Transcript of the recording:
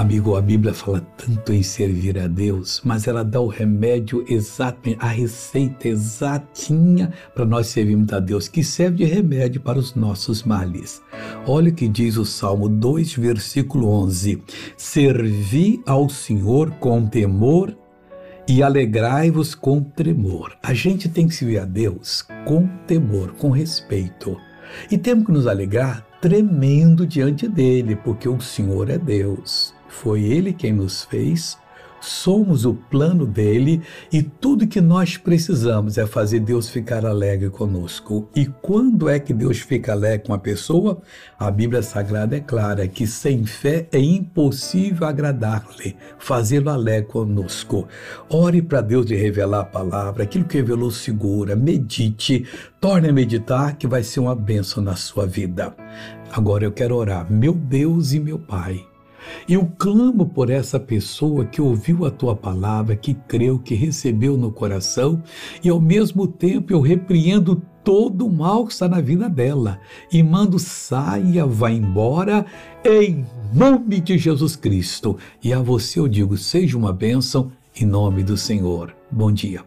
Amigo, a Bíblia fala tanto em servir a Deus, mas ela dá o remédio exatamente, a receita exatinha para nós servirmos a Deus, que serve de remédio para os nossos males. Olha o que diz o Salmo 2, versículo 11: Servi ao Senhor com temor e alegrai-vos com tremor. A gente tem que servir a Deus com temor, com respeito. E temos que nos alegrar tremendo diante dele, porque o Senhor é Deus. Foi Ele quem nos fez, somos o plano dele e tudo que nós precisamos é fazer Deus ficar alegre conosco. E quando é que Deus fica alegre com a pessoa? A Bíblia Sagrada é clara que sem fé é impossível agradar-lhe, fazê-lo alegre conosco. Ore para Deus lhe revelar a palavra, aquilo que revelou segura, medite, torne a meditar que vai ser uma bênção na sua vida. Agora eu quero orar, meu Deus e meu Pai. Eu clamo por essa pessoa que ouviu a tua palavra, que creu, que recebeu no coração, e ao mesmo tempo eu repreendo todo o mal que está na vida dela e mando saia, vá embora, em nome de Jesus Cristo. E a você eu digo, seja uma bênção em nome do Senhor. Bom dia.